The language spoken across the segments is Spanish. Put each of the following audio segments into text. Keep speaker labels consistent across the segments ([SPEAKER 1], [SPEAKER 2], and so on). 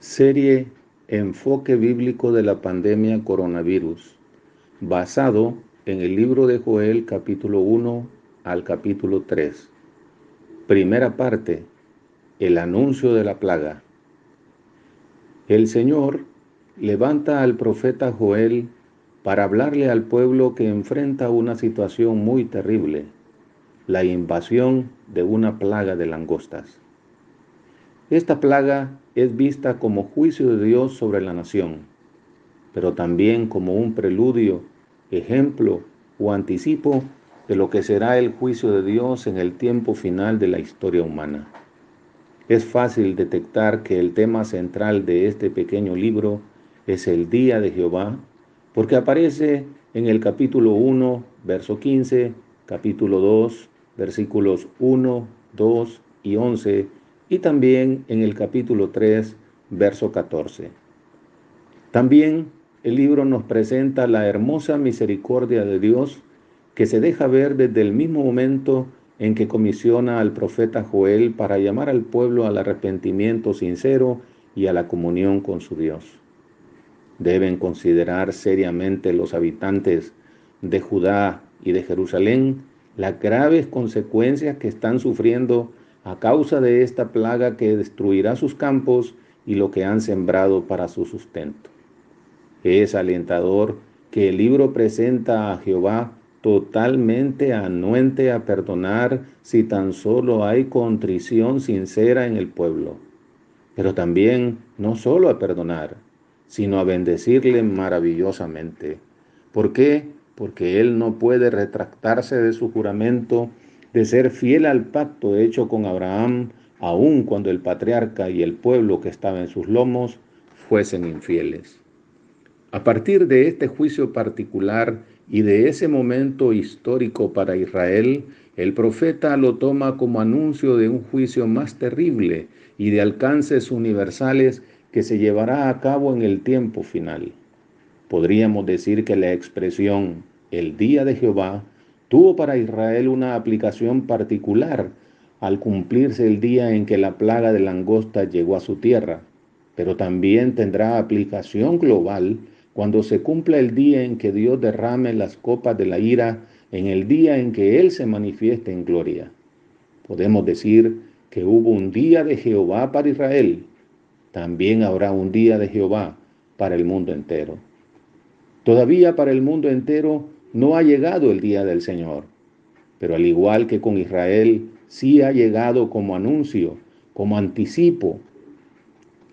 [SPEAKER 1] Serie Enfoque Bíblico de la Pandemia Coronavirus, basado en el libro de Joel capítulo 1 al capítulo 3. Primera parte, el anuncio de la plaga. El Señor levanta al profeta Joel para hablarle al pueblo que enfrenta una situación muy terrible, la invasión de una plaga de langostas. Esta plaga es vista como juicio de Dios sobre la nación, pero también como un preludio, ejemplo o anticipo de lo que será el juicio de Dios en el tiempo final de la historia humana. Es fácil detectar que el tema central de este pequeño libro es el día de Jehová, porque aparece en el capítulo 1, verso 15, capítulo 2, versículos 1, 2 y 11, y también en el capítulo 3, verso 14. También el libro nos presenta la hermosa misericordia de Dios que se deja ver desde el mismo momento en que comisiona al profeta Joel para llamar al pueblo al arrepentimiento sincero y a la comunión con su Dios. Deben considerar seriamente los habitantes de Judá y de Jerusalén las graves consecuencias que están sufriendo a causa de esta plaga que destruirá sus campos y lo que han sembrado para su sustento. Es alentador que el libro presenta a Jehová totalmente anuente a perdonar si tan solo hay contrición sincera en el pueblo, pero también no solo a perdonar, sino a bendecirle maravillosamente. ¿Por qué? Porque él no puede retractarse de su juramento de ser fiel al pacto hecho con Abraham, aun cuando el patriarca y el pueblo que estaba en sus lomos fuesen infieles. A partir de este juicio particular y de ese momento histórico para Israel, el profeta lo toma como anuncio de un juicio más terrible y de alcances universales que se llevará a cabo en el tiempo final. Podríamos decir que la expresión el día de Jehová tuvo para Israel una aplicación particular al cumplirse el día en que la plaga de langosta llegó a su tierra, pero también tendrá aplicación global cuando se cumpla el día en que Dios derrame las copas de la ira, en el día en que Él se manifieste en gloria. Podemos decir que hubo un día de Jehová para Israel, también habrá un día de Jehová para el mundo entero. Todavía para el mundo entero no ha llegado el día del Señor, pero al igual que con Israel, sí ha llegado como anuncio, como anticipo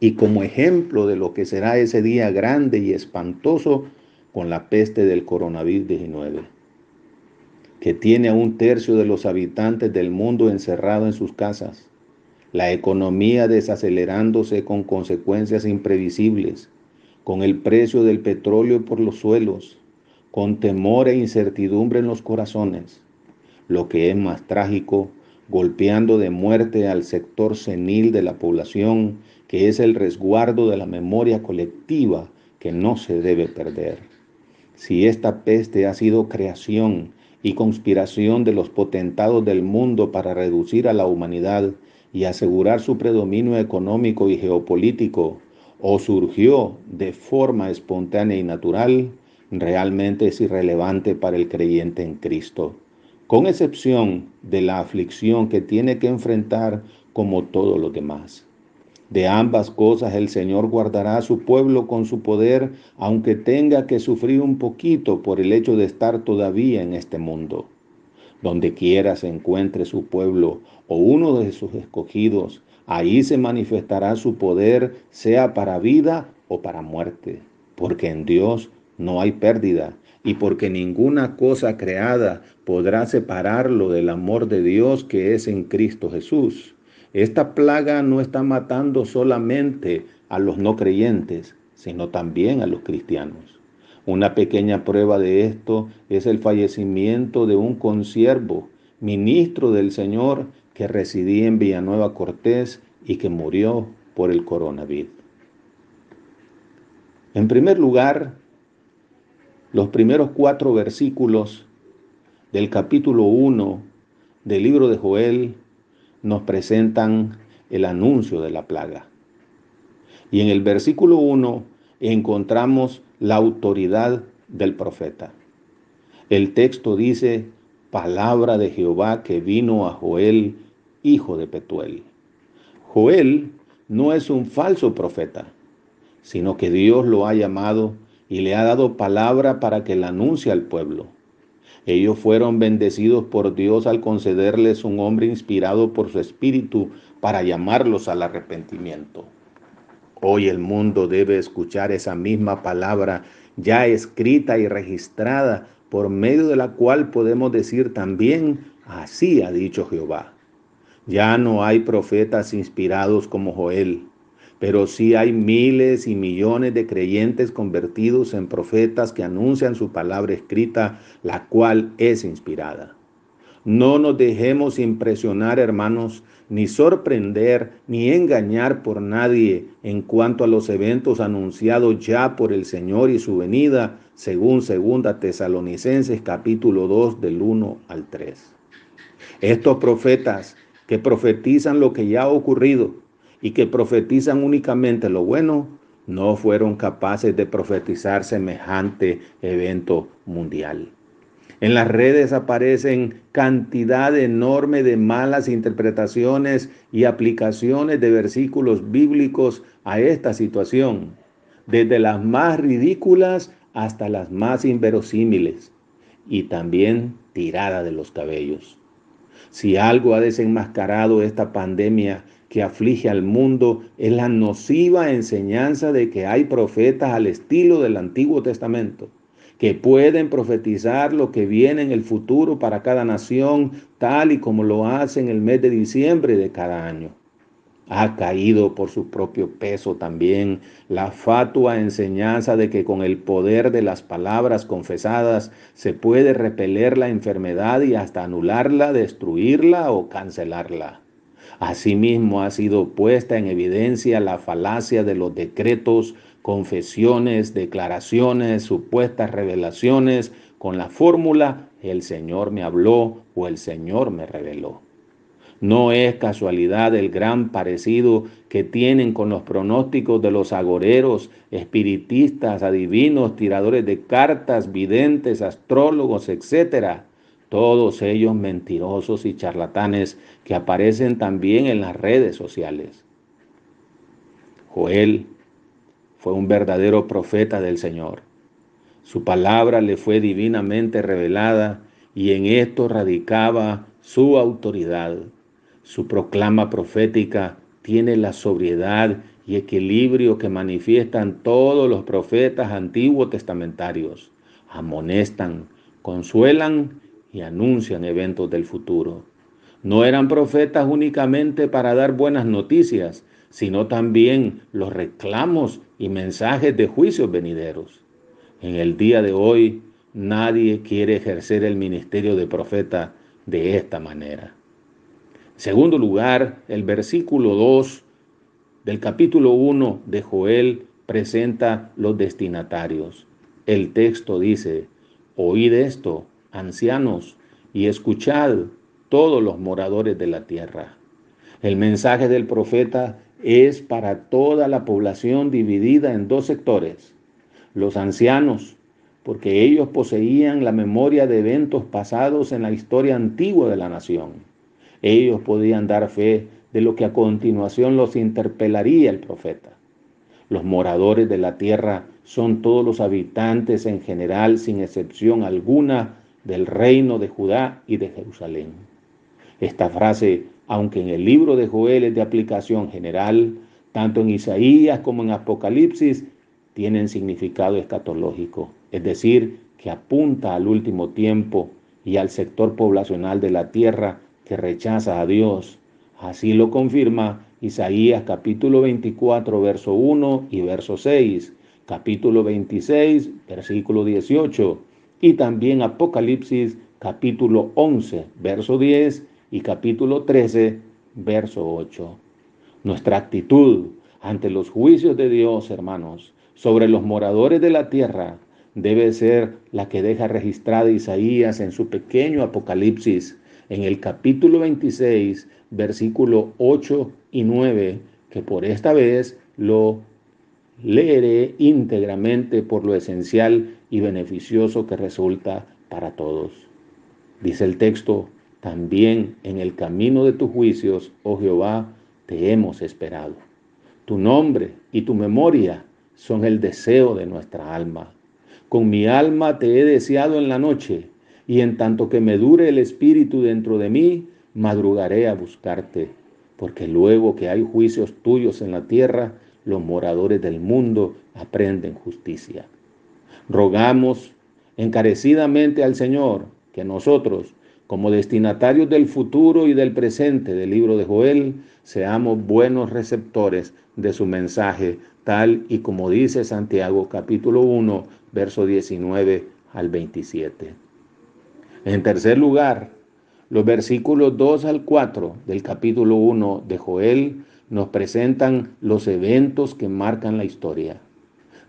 [SPEAKER 1] y como ejemplo de lo que será ese día grande y espantoso con la peste del coronavirus 19, que tiene a un tercio de los habitantes del mundo encerrado en sus casas, la economía desacelerándose con consecuencias imprevisibles, con el precio del petróleo por los suelos, con temor e incertidumbre en los corazones. Lo que es más trágico, golpeando de muerte al sector senil de la población, que es el resguardo de la memoria colectiva que no se debe perder. Si esta peste ha sido creación y conspiración de los potentados del mundo para reducir a la humanidad y asegurar su predominio económico y geopolítico, o surgió de forma espontánea y natural, realmente es irrelevante para el creyente en Cristo, con excepción de la aflicción que tiene que enfrentar como todos los demás. De ambas cosas el Señor guardará a su pueblo con su poder, aunque tenga que sufrir un poquito por el hecho de estar todavía en este mundo. Donde quiera se encuentre su pueblo o uno de sus escogidos, ahí se manifestará su poder, sea para vida o para muerte, porque en Dios no hay pérdida, y porque ninguna cosa creada podrá separarlo del amor de Dios que es en Cristo Jesús. Esta plaga no está matando solamente a los no creyentes, sino también a los cristianos. Una pequeña prueba de esto es el fallecimiento de un consiervo, ministro del Señor, que residía en Villanueva Cortés y que murió por el coronavirus. En primer lugar, los primeros cuatro versículos del capítulo 1 del libro de Joel nos presentan el anuncio de la plaga. Y en el versículo 1 encontramos la autoridad del profeta. El texto dice, palabra de Jehová que vino a Joel, hijo de Petuel. Joel no es un falso profeta, sino que Dios lo ha llamado y le ha dado palabra para que la anuncie al pueblo. Ellos fueron bendecidos por Dios al concederles un hombre inspirado por su espíritu para llamarlos al arrepentimiento. Hoy el mundo debe escuchar esa misma palabra ya escrita y registrada, por medio de la cual podemos decir también, así ha dicho Jehová. Ya no hay profetas inspirados como Joel, pero sí hay miles y millones de creyentes convertidos en profetas que anuncian su palabra escrita, la cual es inspirada. No nos dejemos impresionar, hermanos, ni sorprender, ni engañar por nadie en cuanto a los eventos anunciados ya por el Señor y su venida, según segunda Tesalonicenses capítulo 2 del 1 al 3. Estos profetas que profetizan lo que ya ha ocurrido y que profetizan únicamente lo bueno, no fueron capaces de profetizar semejante evento mundial. En las redes aparecen cantidad enorme de malas interpretaciones y aplicaciones de versículos bíblicos a esta situación, desde las más ridículas hasta las más inverosímiles y también tirada de los cabellos. Si algo ha desenmascarado esta pandemia que aflige al mundo es la nociva enseñanza de que hay profetas al estilo del Antiguo Testamento, que pueden profetizar lo que viene en el futuro para cada nación, tal y como lo hacen el mes de diciembre de cada año. Ha caído por su propio peso también la fatua enseñanza de que con el poder de las palabras confesadas se puede repeler la enfermedad y hasta anularla, destruirla o cancelarla. Asimismo ha sido puesta en evidencia la falacia de los decretos, confesiones, declaraciones, supuestas revelaciones con la fórmula el Señor me habló o el Señor me reveló. No es casualidad el gran parecido que tienen con los pronósticos de los agoreros, espiritistas, adivinos, tiradores de cartas, videntes, astrólogos, etc. Todos ellos mentirosos y charlatanes que aparecen también en las redes sociales. Joel fue un verdadero profeta del Señor. Su palabra le fue divinamente revelada y en esto radicaba su autoridad. Su proclama profética tiene la sobriedad y equilibrio que manifiestan todos los profetas antiguos testamentarios. Amonestan, consuelan y anuncian eventos del futuro. No eran profetas únicamente para dar buenas noticias, sino también los reclamos y mensajes de juicios venideros. En el día de hoy, nadie quiere ejercer el ministerio de profeta de esta manera segundo lugar, el versículo 2 del capítulo 1 de Joel presenta los destinatarios. El texto dice, oíd esto, ancianos, y escuchad todos los moradores de la tierra. El mensaje del profeta es para toda la población dividida en dos sectores. Los ancianos, porque ellos poseían la memoria de eventos pasados en la historia antigua de la nación ellos podían dar fe de lo que a continuación los interpelaría el profeta. Los moradores de la tierra son todos los habitantes en general, sin excepción alguna, del reino de Judá y de Jerusalén. Esta frase, aunque en el libro de Joel es de aplicación general, tanto en Isaías como en Apocalipsis, tienen significado escatológico, es decir, que apunta al último tiempo y al sector poblacional de la tierra que rechaza a Dios. Así lo confirma Isaías capítulo 24, verso 1 y verso 6, capítulo 26, versículo 18, y también Apocalipsis capítulo 11, verso 10 y capítulo 13, verso 8. Nuestra actitud ante los juicios de Dios, hermanos, sobre los moradores de la tierra, debe ser la que deja registrada Isaías en su pequeño Apocalipsis en el capítulo 26, versículo 8 y 9, que por esta vez lo leeré íntegramente por lo esencial y beneficioso que resulta para todos. Dice el texto, también en el camino de tus juicios, oh Jehová, te hemos esperado. Tu nombre y tu memoria son el deseo de nuestra alma. Con mi alma te he deseado en la noche, y en tanto que me dure el espíritu dentro de mí, madrugaré a buscarte, porque luego que hay juicios tuyos en la tierra, los moradores del mundo aprenden justicia. Rogamos encarecidamente al Señor que nosotros, como destinatarios del futuro y del presente del libro de Joel, seamos buenos receptores de su mensaje, tal y como dice Santiago capítulo 1, verso 19 al 27. En tercer lugar, los versículos 2 al 4 del capítulo 1 de Joel nos presentan los eventos que marcan la historia.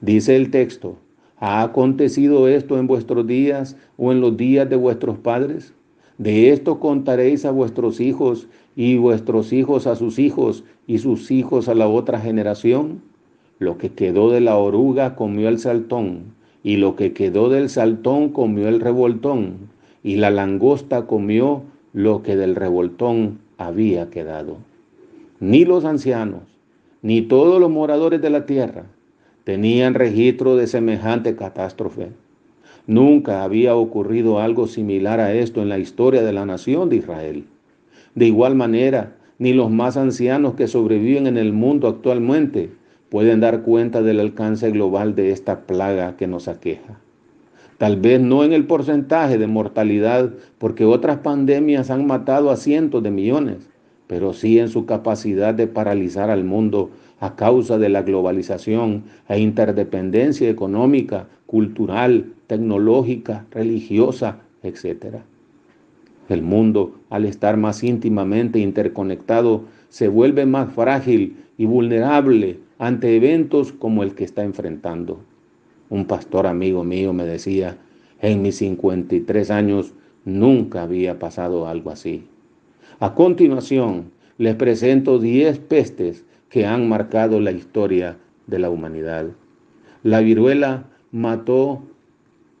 [SPEAKER 1] Dice el texto, ¿ha acontecido esto en vuestros días o en los días de vuestros padres? De esto contaréis a vuestros hijos y vuestros hijos a sus hijos y sus hijos a la otra generación. Lo que quedó de la oruga comió el saltón, y lo que quedó del saltón comió el revoltón, y la langosta comió lo que del revoltón había quedado ni los ancianos, ni todos los moradores de la tierra tenían registro de semejante catástrofe. Nunca había ocurrido algo similar a esto en la historia de la nación de Israel. De igual manera, ni los más ancianos que sobreviven en el mundo actualmente pueden dar cuenta del alcance global de esta plaga que nos aqueja. Tal vez no en el porcentaje de mortalidad, porque otras pandemias han matado a cientos de millones, pero sí en su capacidad de paralizar al mundo a causa de la globalización e interdependencia económica, cultural, tecnológica, religiosa, etc. El mundo, al estar más íntimamente interconectado, se vuelve más frágil y vulnerable ante eventos como el que está enfrentando. Un pastor amigo mío me decía, en mis 53 años nunca había pasado algo así. A continuación, les presento 10 pestes que han marcado la historia de la humanidad. La viruela mató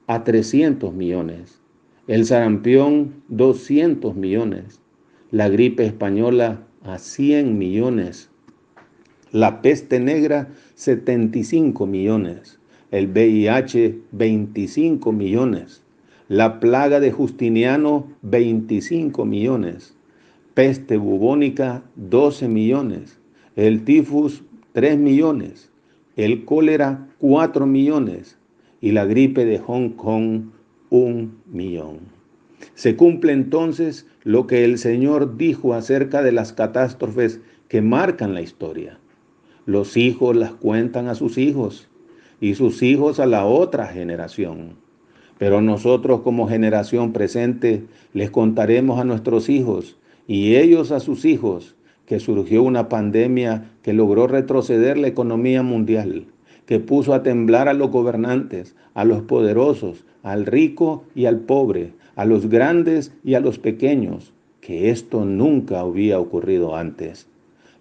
[SPEAKER 1] a 300 millones, el sarampión 200 millones, la gripe española a 100 millones, la peste negra 75 millones, el VIH 25 millones, la plaga de Justiniano 25 millones, peste bubónica 12 millones, el tifus 3 millones, el cólera 4 millones y la gripe de Hong Kong 1 millón. Se cumple entonces lo que el Señor dijo acerca de las catástrofes que marcan la historia. Los hijos las cuentan a sus hijos y sus hijos a la otra generación. Pero nosotros como generación presente les contaremos a nuestros hijos y ellos a sus hijos que surgió una pandemia que logró retroceder la economía mundial, que puso a temblar a los gobernantes, a los poderosos, al rico y al pobre, a los grandes y a los pequeños, que esto nunca había ocurrido antes.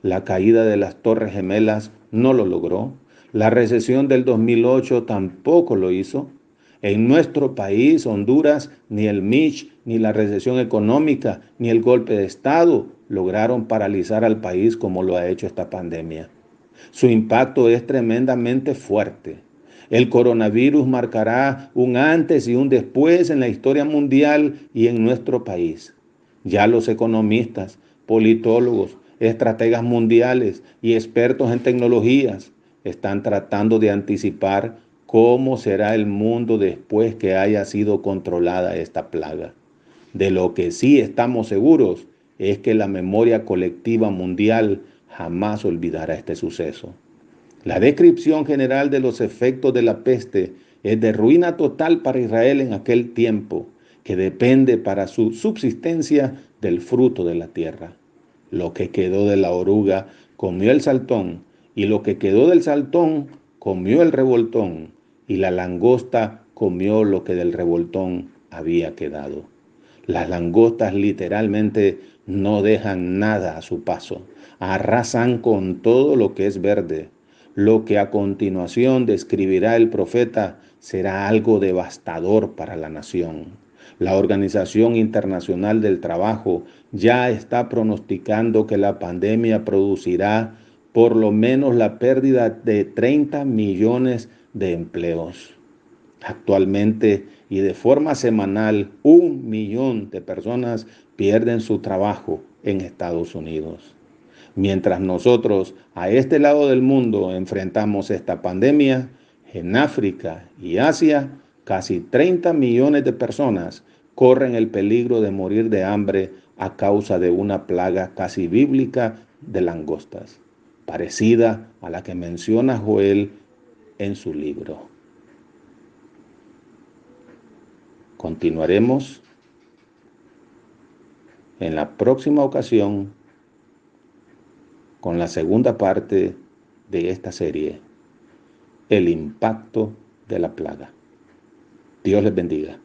[SPEAKER 1] La caída de las Torres Gemelas no lo logró. La recesión del 2008 tampoco lo hizo. En nuestro país, Honduras, ni el Mitch, ni la recesión económica, ni el golpe de Estado lograron paralizar al país como lo ha hecho esta pandemia. Su impacto es tremendamente fuerte. El coronavirus marcará un antes y un después en la historia mundial y en nuestro país. Ya los economistas, politólogos, estrategas mundiales y expertos en tecnologías están tratando de anticipar cómo será el mundo después que haya sido controlada esta plaga. De lo que sí estamos seguros es que la memoria colectiva mundial jamás olvidará este suceso. La descripción general de los efectos de la peste es de ruina total para Israel en aquel tiempo, que depende para su subsistencia del fruto de la tierra. Lo que quedó de la oruga comió el saltón, y lo que quedó del saltón comió el revoltón y la langosta comió lo que del revoltón había quedado. Las langostas literalmente no dejan nada a su paso, arrasan con todo lo que es verde. lo que a continuación describirá el profeta será algo devastador para la nación. La Organización Internacional del Trabajo ya está pronosticando que la pandemia producirá por lo menos la pérdida de 30 millones de empleos. Actualmente y de forma semanal, un millón de personas pierden su trabajo en Estados Unidos. Mientras nosotros a este lado del mundo enfrentamos esta pandemia, en África y Asia, casi 30 millones de personas corren el peligro de morir de hambre a causa de una plaga casi bíblica de langostas, parecida a la que menciona Joel en su libro. Continuaremos en la próxima ocasión con la segunda parte de esta serie, el impacto de la plaga. Dios les bendiga.